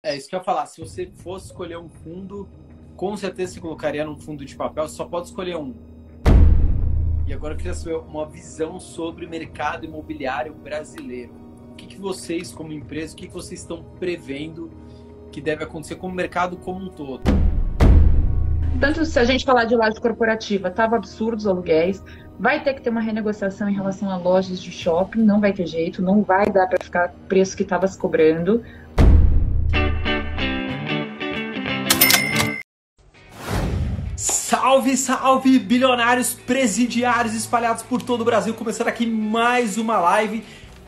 É isso que eu ia falar. Se você fosse escolher um fundo, com certeza você colocaria num fundo de papel, só pode escolher um. E agora eu queria saber uma visão sobre o mercado imobiliário brasileiro. O que, que vocês, como empresa, o que, que vocês estão prevendo que deve acontecer com o mercado como um todo? Tanto se a gente falar de laje corporativa, estava absurdo os aluguéis, vai ter que ter uma renegociação em relação a lojas de shopping, não vai ter jeito, não vai dar para ficar preço que estava se cobrando. Salve, salve, bilionários presidiários espalhados por todo o Brasil. Começando aqui mais uma live.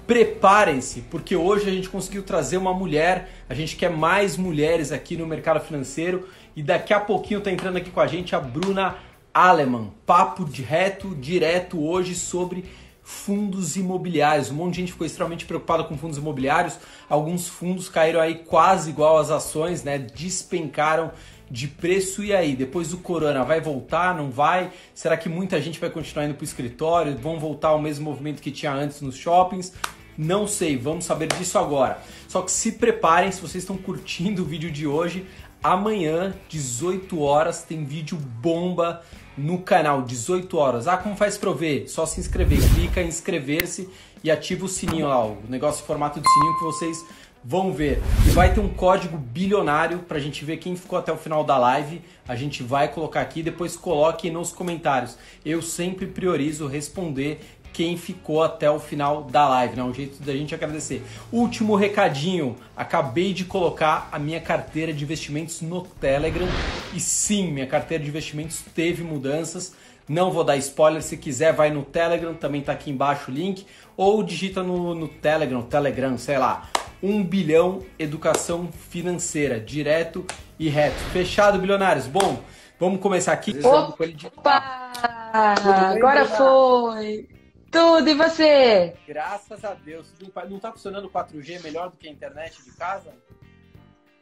Preparem-se, porque hoje a gente conseguiu trazer uma mulher. A gente quer mais mulheres aqui no mercado financeiro. E daqui a pouquinho tá entrando aqui com a gente a Bruna Aleman. Papo reto, direto hoje sobre fundos imobiliários. Um monte de gente ficou extremamente preocupada com fundos imobiliários. Alguns fundos caíram aí quase igual às ações, né? Despencaram de preço e aí? Depois do corona, vai voltar? Não vai? Será que muita gente vai continuar indo para o escritório? Vão voltar ao mesmo movimento que tinha antes nos shoppings? Não sei, vamos saber disso agora. Só que se preparem, se vocês estão curtindo o vídeo de hoje, amanhã, 18 horas, tem vídeo bomba no canal, 18 horas. Ah, como faz para ver? Só se inscrever, clica em inscrever-se e ativa o sininho lá, o negócio formato de sininho que vocês vão ver. E vai ter um código bilionário para a gente ver quem ficou até o final da live. A gente vai colocar aqui, depois coloque nos comentários. Eu sempre priorizo responder quem ficou até o final da live, né? Um jeito da gente agradecer. Último recadinho, acabei de colocar a minha carteira de investimentos no Telegram e sim, minha carteira de investimentos teve mudanças. Não vou dar spoiler, se quiser vai no Telegram, também tá aqui embaixo o link, ou digita no, no Telegram, Telegram, sei lá, 1 bilhão educação financeira, direto e reto. Fechado, bilionários? Bom, vamos começar aqui. Opa! Agora foi! Tudo, e você? Graças a Deus. Não tá funcionando o 4G melhor do que a internet de casa?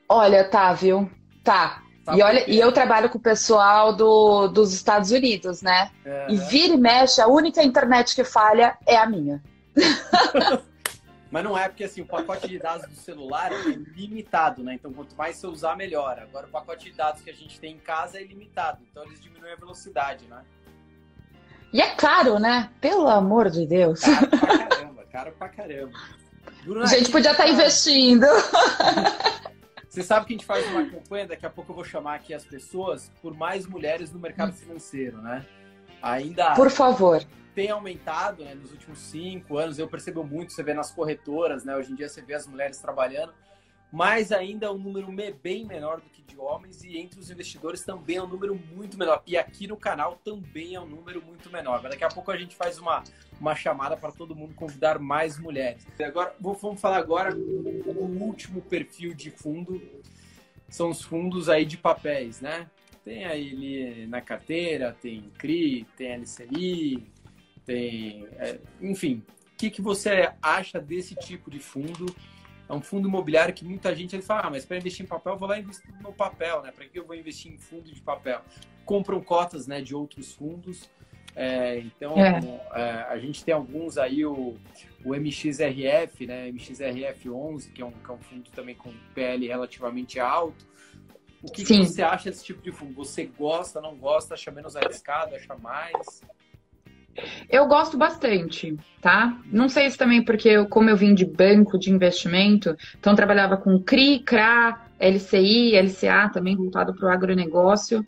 Olha, tá, viu? Tá. tá e, olha, e eu trabalho com o pessoal do, dos Estados Unidos, né? E vira e mexe, a única internet que falha é a minha. Mas não é porque assim, o pacote de dados do celular é limitado, né? Então quanto mais você usar, melhor. Agora o pacote de dados que a gente tem em casa é ilimitado, então eles diminuem a velocidade, né? E é caro, né? Pelo amor de Deus. Caro pra caramba, caro pra caramba. Bruno, a gente podia estar tá investindo. Você sabe que a gente faz uma campanha, daqui a pouco eu vou chamar aqui as pessoas por mais mulheres no mercado financeiro, né? Ainda. Por favor tem aumentado né, nos últimos cinco anos. Eu percebo muito, você vê nas corretoras, né? Hoje em dia você vê as mulheres trabalhando, mas ainda é um número bem menor do que de homens e entre os investidores também é um número muito menor. E aqui no canal também é um número muito menor. Mas daqui a pouco a gente faz uma, uma chamada para todo mundo convidar mais mulheres. Agora, vamos falar agora o último perfil de fundo. São os fundos aí de papéis, né? Tem aí na carteira, tem CRI, tem LCI, tem. É, enfim, o que, que você acha desse tipo de fundo? É um fundo imobiliário que muita gente ele fala, ah, mas para investir em papel, eu vou lá investir no papel, né? Para que eu vou investir em fundo de papel? Compram cotas né, de outros fundos. É, então, é. É, a gente tem alguns aí, o, o MXRF, né? MXRF11, que é, um, que é um fundo também com PL relativamente alto. O que, que, você acha desse tipo de fundo? Você gosta, não gosta, acha menos arriscado, acha mais? Eu gosto bastante, tá? Não sei se também porque eu, como eu vim de banco de investimento, então trabalhava com CRI, CRA, LCI, LCA também voltado para o agronegócio.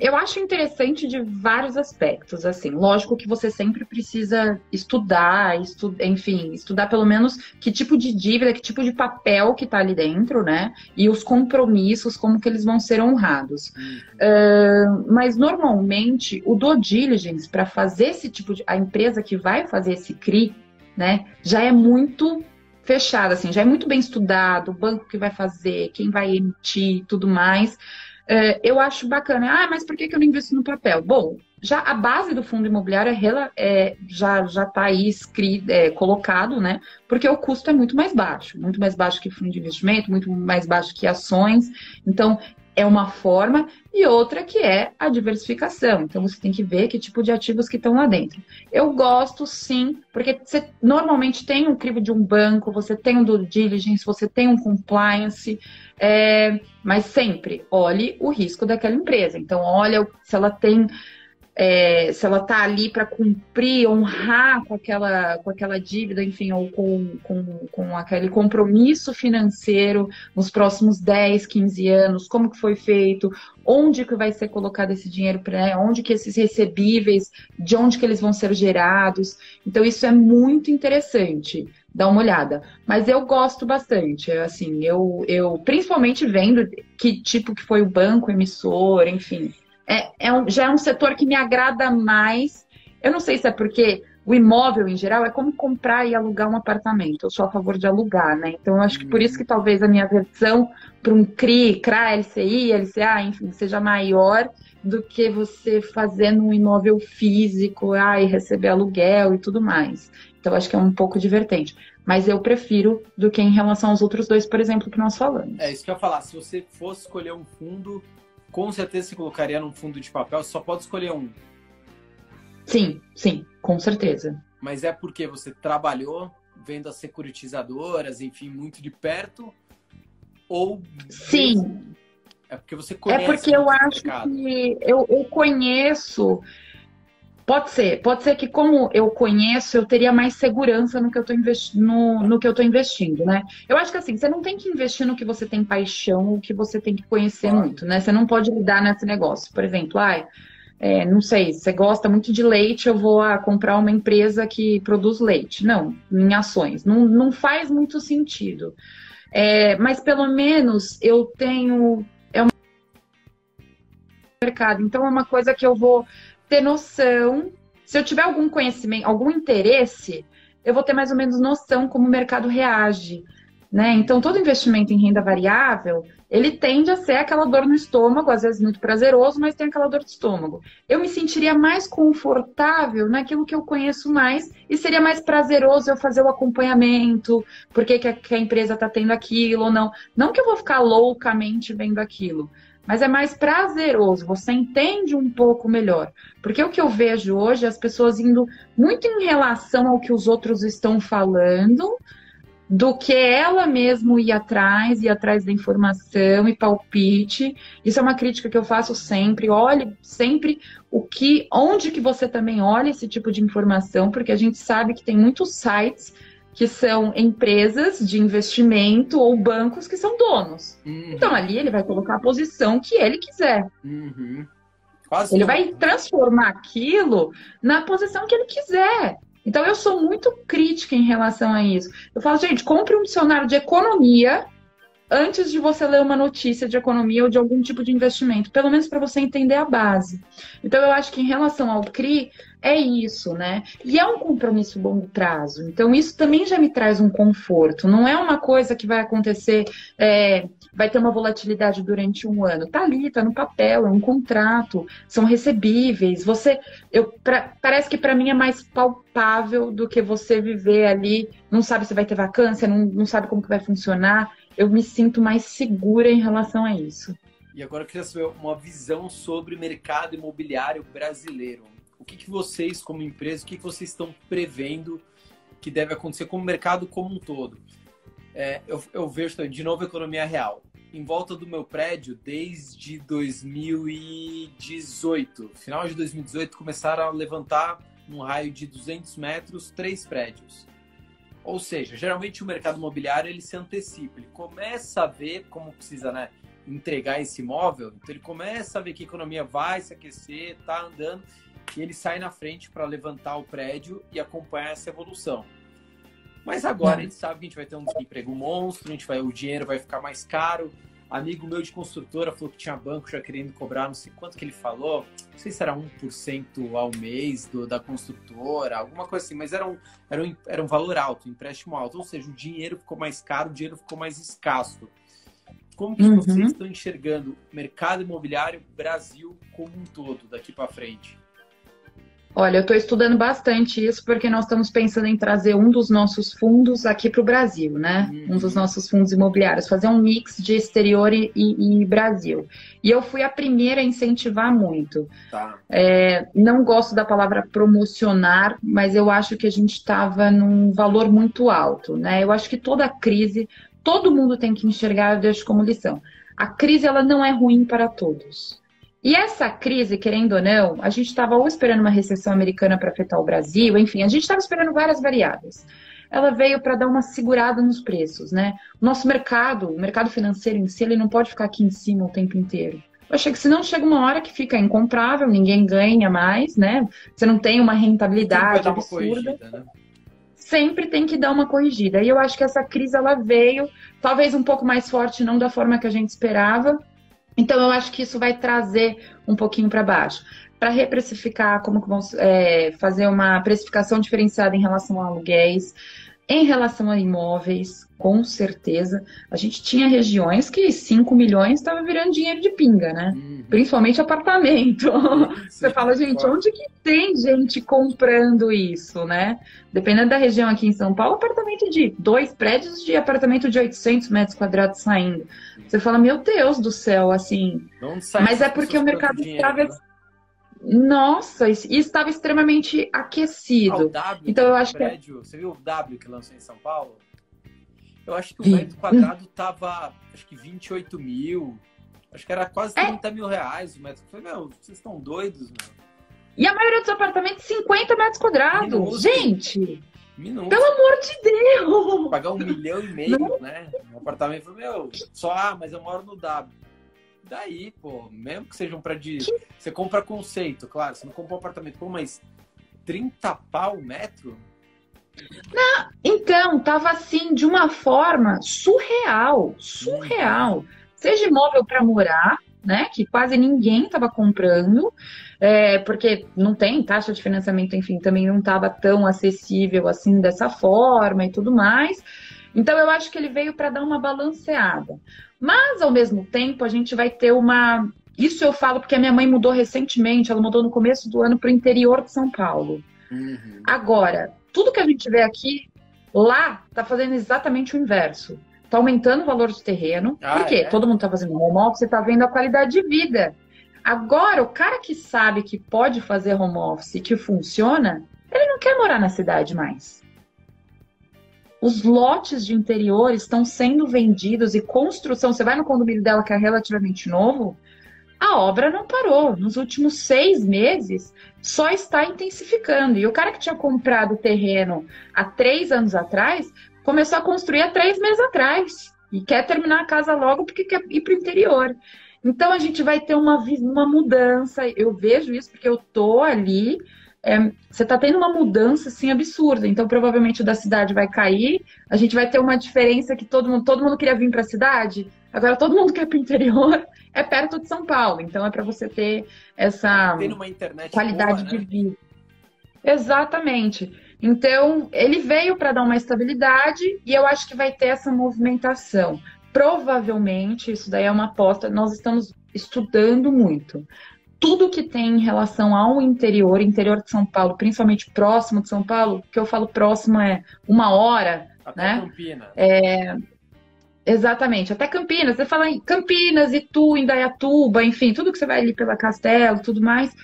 Eu acho interessante de vários aspectos, assim, lógico que você sempre precisa estudar, estu enfim, estudar pelo menos que tipo de dívida, que tipo de papel que está ali dentro, né? E os compromissos, como que eles vão ser honrados. Uhum. mas normalmente o due diligence para fazer esse tipo de, a empresa que vai fazer esse CRI, né, já é muito fechada, assim, já é muito bem estudado, o banco que vai fazer, quem vai emitir, tudo mais. É, eu acho bacana. Ah, mas por que, que eu não invisto no papel? Bom, já a base do fundo imobiliário é, é, já já está aí escrito, é, colocado, né? Porque o custo é muito mais baixo, muito mais baixo que fundo de investimento, muito mais baixo que ações. Então, é uma forma, e outra que é a diversificação. Então você tem que ver que tipo de ativos que estão lá dentro. Eu gosto sim, porque você normalmente tem um crivo de um banco, você tem um due diligence, você tem um compliance, é, mas sempre olhe o risco daquela empresa. Então olha se ela tem é, se ela está ali para cumprir, honrar com aquela, com aquela dívida, enfim, ou com, com, com aquele compromisso financeiro nos próximos 10, 15 anos, como que foi feito, onde que vai ser colocado esse dinheiro, para onde que esses recebíveis, de onde que eles vão ser gerados. Então, isso é muito interessante. Dá uma olhada. Mas eu gosto bastante, assim, eu, eu principalmente vendo que tipo que foi o banco emissor, enfim é, é um, já é um setor que me agrada mais. Eu não sei se é porque o imóvel em geral é como comprar e alugar um apartamento. Eu sou a favor de alugar, né? Então eu acho que por isso que talvez a minha versão para um CRI, CRA, LCI, LCA, enfim, seja maior do que você fazendo um imóvel físico ah, e receber aluguel e tudo mais. Então acho que é um pouco divertente. Mas eu prefiro do que em relação aos outros dois, por exemplo, que nós falamos. É isso que eu ia falar. Se você fosse escolher um fundo com certeza se colocaria num fundo de papel, só pode escolher um. Sim, sim, com certeza. Mas é porque você trabalhou vendo as securitizadoras, enfim, muito de perto? Ou. Sim. É porque você conhece. É porque eu acho mercado. que eu, eu conheço Pode ser, pode ser que como eu conheço, eu teria mais segurança no que eu estou investindo, no, no, que eu tô investindo, né? Eu acho que assim, você não tem que investir no que você tem paixão, o que você tem que conhecer claro. muito, né? Você não pode lidar nesse negócio. Por exemplo, ai, é, não sei, você gosta muito de leite, eu vou ah, comprar uma empresa que produz leite. Não, em ações. Não, não faz muito sentido. É, mas pelo menos eu tenho. É um mercado. Então é uma coisa que eu vou ter noção. Se eu tiver algum conhecimento, algum interesse, eu vou ter mais ou menos noção como o mercado reage. Né? Então, todo investimento em renda variável, ele tende a ser aquela dor no estômago, às vezes muito prazeroso, mas tem aquela dor de estômago. Eu me sentiria mais confortável naquilo que eu conheço mais e seria mais prazeroso eu fazer o acompanhamento, por que, que a empresa está tendo aquilo ou não. Não que eu vou ficar loucamente vendo aquilo, mas é mais prazeroso, você entende um pouco melhor. Porque o que eu vejo hoje é as pessoas indo muito em relação ao que os outros estão falando, do que ela mesmo ir atrás, ir atrás da informação e palpite. Isso é uma crítica que eu faço sempre. Olhe sempre o que, onde que você também olha esse tipo de informação, porque a gente sabe que tem muitos sites que são empresas de investimento ou bancos que são donos. Uhum. Então ali ele vai colocar a posição que ele quiser. Uhum. ele vai transformar aquilo na posição que ele quiser. Então eu sou muito crítica em relação a isso. Eu falo, gente, compre um dicionário de economia antes de você ler uma notícia de economia ou de algum tipo de investimento, pelo menos para você entender a base. Então eu acho que em relação ao CRI, é isso, né? E é um compromisso longo prazo. Então, isso também já me traz um conforto. Não é uma coisa que vai acontecer, é, vai ter uma volatilidade durante um ano. Tá ali, tá no papel, é um contrato, são recebíveis. Você, eu, pra, parece que para mim é mais palpável do que você viver ali, não sabe se vai ter vacância, não, não sabe como que vai funcionar. Eu me sinto mais segura em relação a isso. E agora eu queria saber uma visão sobre o mercado imobiliário brasileiro o que, que vocês, como empresa, o que, que vocês estão prevendo que deve acontecer com o mercado como um todo? É, eu, eu vejo, de novo, economia real. Em volta do meu prédio, desde 2018, final de 2018, começaram a levantar num raio de 200 metros três prédios. Ou seja, geralmente o mercado imobiliário ele se antecipa, ele começa a ver como precisa né, entregar esse imóvel, então ele começa a ver que a economia vai se aquecer, está andando, e ele sai na frente para levantar o prédio e acompanhar essa evolução. Mas agora a gente sabe que a gente vai ter um desemprego monstro, a gente vai, o dinheiro vai ficar mais caro. Amigo meu de construtora falou que tinha banco já querendo cobrar, não sei quanto que ele falou, não sei se era 1% ao mês do, da construtora, alguma coisa assim, mas era um, era, um, era um valor alto, um empréstimo alto, ou seja, o dinheiro ficou mais caro, o dinheiro ficou mais escasso. Como que uhum. vocês estão enxergando o mercado imobiliário Brasil como um todo daqui para frente? Olha, eu estou estudando bastante isso porque nós estamos pensando em trazer um dos nossos fundos aqui para o Brasil, né? Uhum. Um dos nossos fundos imobiliários, fazer um mix de exterior e, e, e Brasil. E eu fui a primeira a incentivar muito. Tá. É, não gosto da palavra promocionar, mas eu acho que a gente estava num valor muito alto, né? Eu acho que toda crise, todo mundo tem que enxergar, eu deixo como lição. A crise ela não é ruim para todos. E essa crise, querendo ou não, a gente estava ou esperando uma recessão americana para afetar o Brasil, enfim, a gente estava esperando várias variáveis. Ela veio para dar uma segurada nos preços, né? O nosso mercado, o mercado financeiro em si, ele não pode ficar aqui em cima o tempo inteiro. Eu achei que senão chega uma hora que fica incomprável, ninguém ganha mais, né? Você não tem uma rentabilidade absurda. Né? Sempre tem que dar uma corrigida. E eu acho que essa crise ela veio, talvez um pouco mais forte, não da forma que a gente esperava, então, eu acho que isso vai trazer um pouquinho para baixo. Para reprecificar, como que vão é, fazer uma precificação diferenciada em relação a aluguéis, em relação a imóveis, com certeza. A gente tinha regiões que 5 milhões estava virando dinheiro de pinga, né? Uhum. Principalmente apartamento. Sim, Você fala, gente, onde que tem gente comprando isso, né? Dependendo da região aqui em São Paulo, apartamento de dois prédios de apartamento de 800 metros quadrados saindo. Você fala, meu Deus do céu, assim. Mas é porque o mercado estava. Né? Nossa, e estava extremamente aquecido. Ah, então eu acho prédio, que. Você viu o W que lançou em São Paulo? Eu acho que o metro quadrado tava, acho que 28 mil. Acho que era quase 30 é. mil reais o metro. Eu falei, meu, vocês estão doidos, meu. E a maioria dos apartamentos, 50 metros quadrados. Minuto. Gente! Minuto. Pelo amor de Deus! Pagar um milhão e meio, Não. né? Um apartamento, meu, só, ah, mas eu moro no W. Daí, pô, mesmo que seja um prédio. Que... Você compra conceito, claro, você não compra um apartamento, pô, mas 30 pau metro? Não, então, tava assim, de uma forma surreal, surreal. Seja imóvel para morar, né? Que quase ninguém estava comprando, é, porque não tem taxa de financiamento, enfim, também não estava tão acessível assim dessa forma e tudo mais. Então eu acho que ele veio para dar uma balanceada. Mas ao mesmo tempo a gente vai ter uma. Isso eu falo porque a minha mãe mudou recentemente, ela mudou no começo do ano para o interior de São Paulo. Uhum. Agora, tudo que a gente vê aqui, lá está fazendo exatamente o inverso. Está aumentando o valor do terreno. Ah, Por quê? É? Todo mundo está fazendo home office, está vendo a qualidade de vida. Agora, o cara que sabe que pode fazer home office e que funciona, ele não quer morar na cidade mais. Os lotes de interior estão sendo vendidos e construção. Você vai no condomínio dela, que é relativamente novo, a obra não parou. Nos últimos seis meses, só está intensificando. E o cara que tinha comprado o terreno há três anos atrás começou a construir há três meses atrás. E quer terminar a casa logo porque quer ir para o interior. Então a gente vai ter uma, uma mudança. Eu vejo isso porque eu tô ali. É, você está tendo uma mudança assim absurda. Então provavelmente o da cidade vai cair. A gente vai ter uma diferença que todo mundo, todo mundo queria vir para a cidade. Agora todo mundo quer para o interior. É perto de São Paulo. Então é para você ter essa qualidade boa, né? de vida. Exatamente. Então, ele veio para dar uma estabilidade e eu acho que vai ter essa movimentação. Provavelmente, isso daí é uma aposta, nós estamos estudando muito. Tudo que tem em relação ao interior, interior de São Paulo, principalmente próximo de São Paulo, que eu falo próximo é uma hora, Até né? Campinas. É, Exatamente, até Campinas. Você fala em Campinas, Itu, Indaiatuba, enfim, tudo que você vai ali pela Castelo, tudo mais.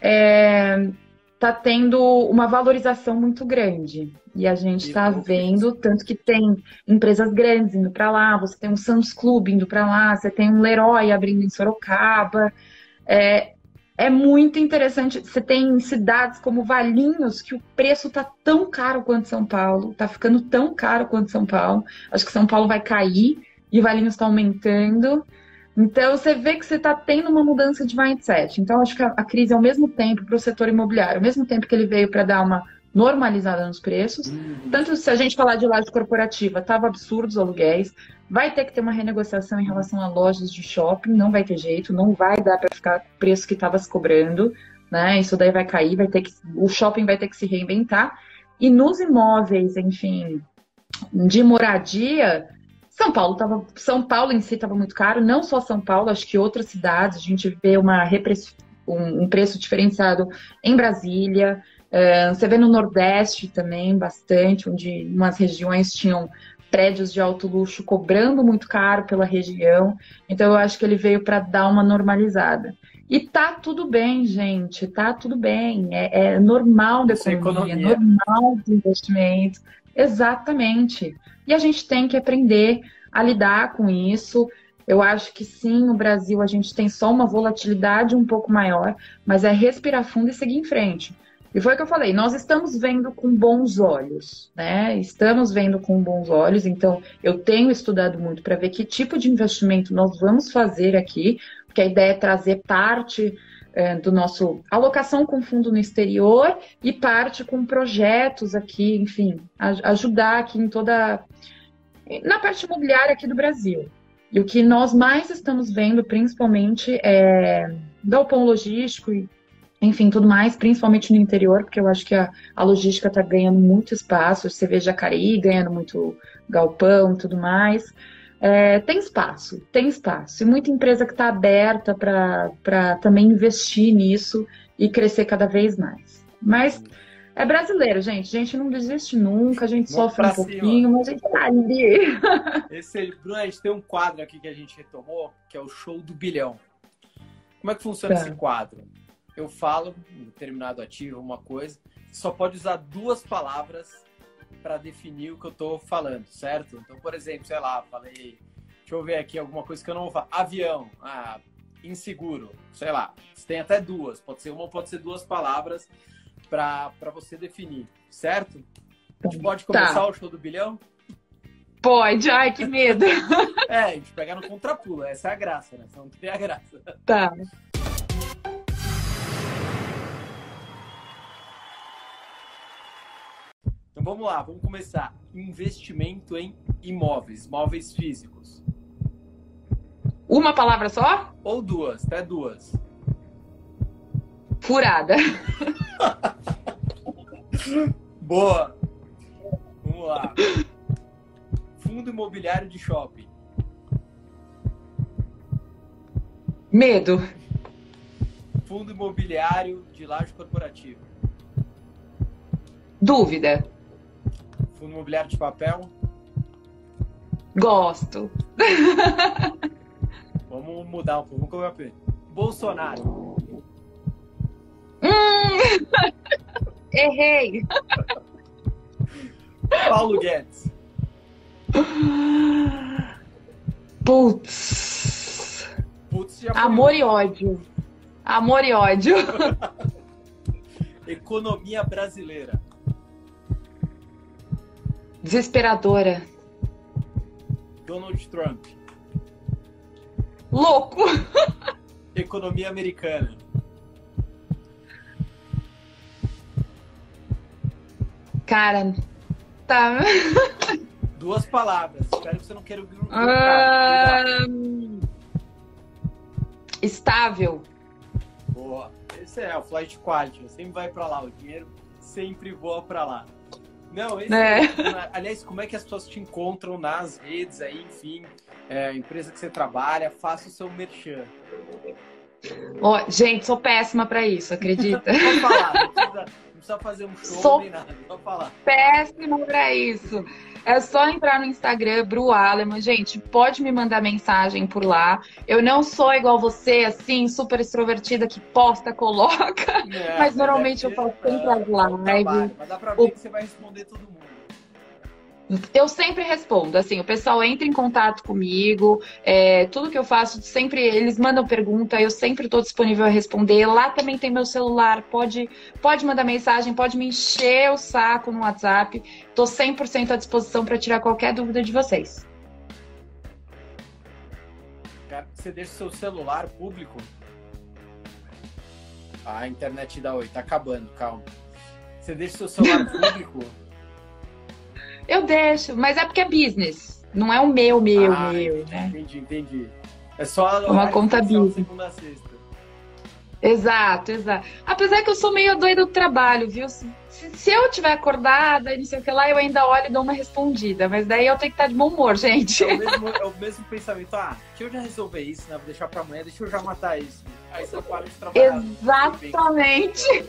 É, está tendo uma valorização muito grande. E a gente está vendo, tanto que tem empresas grandes indo para lá, você tem um Santos Clube indo para lá, você tem um Leroy abrindo em Sorocaba. É, é muito interessante. Você tem cidades como Valinhos, que o preço está tão caro quanto São Paulo, está ficando tão caro quanto São Paulo. Acho que São Paulo vai cair e Valinhos está aumentando. Então, você vê que você está tendo uma mudança de mindset. Então, acho que a, a crise, ao mesmo tempo, para o setor imobiliário, ao mesmo tempo que ele veio para dar uma normalizada nos preços, uhum. tanto se a gente falar de laje corporativa, estava absurdo os aluguéis, vai ter que ter uma renegociação em relação a lojas de shopping, não vai ter jeito, não vai dar para ficar o preço que estava se cobrando, né? Isso daí vai cair, vai ter que, o shopping vai ter que se reinventar. E nos imóveis, enfim, de moradia, são Paulo tava, São Paulo em si estava muito caro, não só São Paulo, acho que outras cidades, a gente vê uma um, um preço diferenciado em Brasília. Uh, você vê no Nordeste também bastante, onde umas regiões tinham prédios de alto luxo cobrando muito caro pela região. Então eu acho que ele veio para dar uma normalizada. E tá tudo bem, gente, tá tudo bem. É, é normal da economia, é economia, normal do investimento. Exatamente. E a gente tem que aprender a lidar com isso. Eu acho que sim, no Brasil a gente tem só uma volatilidade um pouco maior, mas é respirar fundo e seguir em frente. E foi o que eu falei, nós estamos vendo com bons olhos, né? Estamos vendo com bons olhos, então eu tenho estudado muito para ver que tipo de investimento nós vamos fazer aqui, porque a ideia é trazer parte é, do nosso alocação com fundo no exterior e parte com projetos aqui, enfim, ajudar aqui em toda na parte imobiliária aqui do Brasil. E o que nós mais estamos vendo, principalmente, é galpão logístico e enfim, tudo mais, principalmente no interior, porque eu acho que a, a logística está ganhando muito espaço, você vê Jacareí ganhando muito galpão e tudo mais. É, tem espaço, tem espaço. E muita empresa que está aberta para também investir nisso e crescer cada vez mais. Mas é brasileiro, gente. A gente não desiste nunca, a gente Vamos sofre um cima. pouquinho, mas a gente tá ali. Esse, Bruno, a gente tem um quadro aqui que a gente retomou, que é o show do bilhão. Como é que funciona tá. esse quadro? Eu falo um determinado ativo, uma coisa, só pode usar duas palavras para definir o que eu estou falando, certo? Então, por exemplo, sei lá, falei, deixa eu ver aqui alguma coisa que eu não vou falar. Avião, ah, inseguro, sei lá. Você tem até duas, pode ser uma ou pode ser duas palavras para você definir, certo? A gente pode tá. começar tá. o show do bilhão? Pode, ai que medo. é, a gente pega no contrapulo, essa é a graça, né? Não tem a graça. Tá. Vamos lá, vamos começar. Investimento em imóveis, imóveis físicos. Uma palavra só? Ou duas, até duas. Furada. Boa. Vamos lá. Fundo imobiliário de shopping. Medo. Fundo imobiliário de laje corporativo. Dúvida. Fundo imobiliário de papel? Gosto. Vamos mudar um pouco. Vamos colocar Bolsonaro. Hum, errei. Paulo Guedes. Putz. Putz Amor e ódio. Amor e ódio. Economia brasileira. Desesperadora. Donald Trump. Louco! Economia americana. Cara, tá. Duas palavras. Espero que você não queira ouvir um. Um... Estável. Boa. Esse é o flight quality. Sempre vai para lá. O dinheiro sempre voa para lá. Não, esse, é. aliás, como é que as pessoas te encontram nas redes aí, enfim, é, empresa que você trabalha, faça o seu merchan. Oh, gente, sou péssima para isso, acredita? Vou falar, não precisa, precisa fazer um show sou nem nada, vou falar. Péssima para isso. É só entrar no Instagram, Bru Aleman. Gente, pode me mandar mensagem por lá. Eu não sou igual você, assim, super extrovertida que posta, coloca. É, mas normalmente eu faço sempre as lives. Mas dá pra ver o... que você vai responder todo mundo. Eu sempre respondo, assim, o pessoal entra em contato comigo, é, tudo que eu faço, sempre eles mandam pergunta, eu sempre estou disponível a responder. Lá também tem meu celular, pode, pode mandar mensagem, pode me encher o saco no WhatsApp. Estou 100% à disposição para tirar qualquer dúvida de vocês. Você deixa o seu celular público? Ah, a internet da Oi, tá acabando, calma. Você deixa o seu celular público? Eu deixo, mas é porque é business. Não é o meu, meu, ah, meu, entendi, né? Entendi, entendi. É só uma conta business. Segunda a sexta. Exato, exato. Apesar que eu sou meio doida do trabalho, viu? Se, se eu tiver acordada e não sei o que lá, eu ainda olho e dou uma respondida. Mas daí eu tenho que estar de bom humor, gente. É o mesmo, é o mesmo pensamento. Ah, deixa eu já resolver isso, né? Vou deixar pra amanhã, deixa eu já matar isso. Aí você para de trabalhar. Exatamente.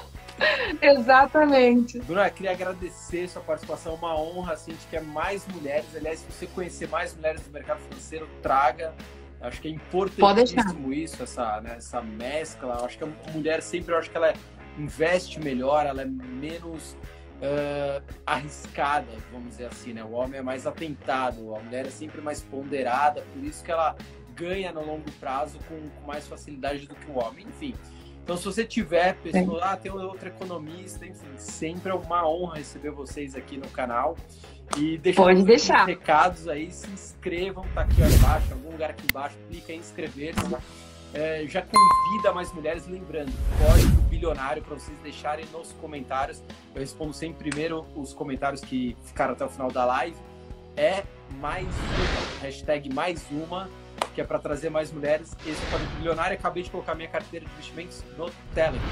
Exatamente. Bruna, eu queria agradecer sua participação, uma honra, assim, de que é mais mulheres. Aliás, se você conhecer mais mulheres do mercado financeiro, traga. Acho que é importantíssimo isso, essa, né, essa mescla. Acho que a mulher sempre, acho que ela investe melhor, ela é menos uh, arriscada, vamos dizer assim, né? O homem é mais atentado, a mulher é sempre mais ponderada, por isso que ela ganha no longo prazo com, com mais facilidade do que o homem. Enfim, então, se você tiver pessoa, ah, tem outro economista, enfim, sempre é uma honra receber vocês aqui no canal. E deixa Pode deixar. recados aí, se inscrevam, tá aqui embaixo, algum lugar aqui embaixo, clica em inscrever-se. É, já convida mais mulheres, lembrando, código bilionário para vocês deixarem nos comentários. Eu respondo sempre primeiro os comentários que ficaram até o final da live. É mais uma, hashtag mais uma que é para trazer mais mulheres. Esse é o Bilionário. Acabei de colocar minha carteira de investimentos no Telegram.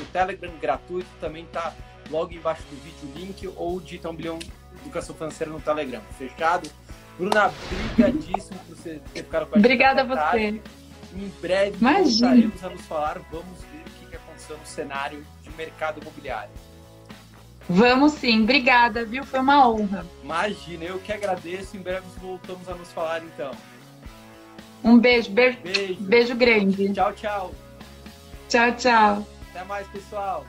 O Telegram gratuito também está logo embaixo do vídeo o link ou digita um bilhão educação financeira no Telegram. Fechado? Bruna, brigadíssimo por você ter ficado com a gente. Obrigada a você. Em breve Imagina. voltaremos a nos falar. Vamos ver o que aconteceu no cenário de mercado imobiliário. Vamos sim, obrigada, viu? Foi uma honra. Imagina, eu que agradeço. Em breve voltamos a nos falar então. Um beijo, beijo, beijo, beijo grande. Tchau, tchau. Tchau, tchau. Até mais, pessoal.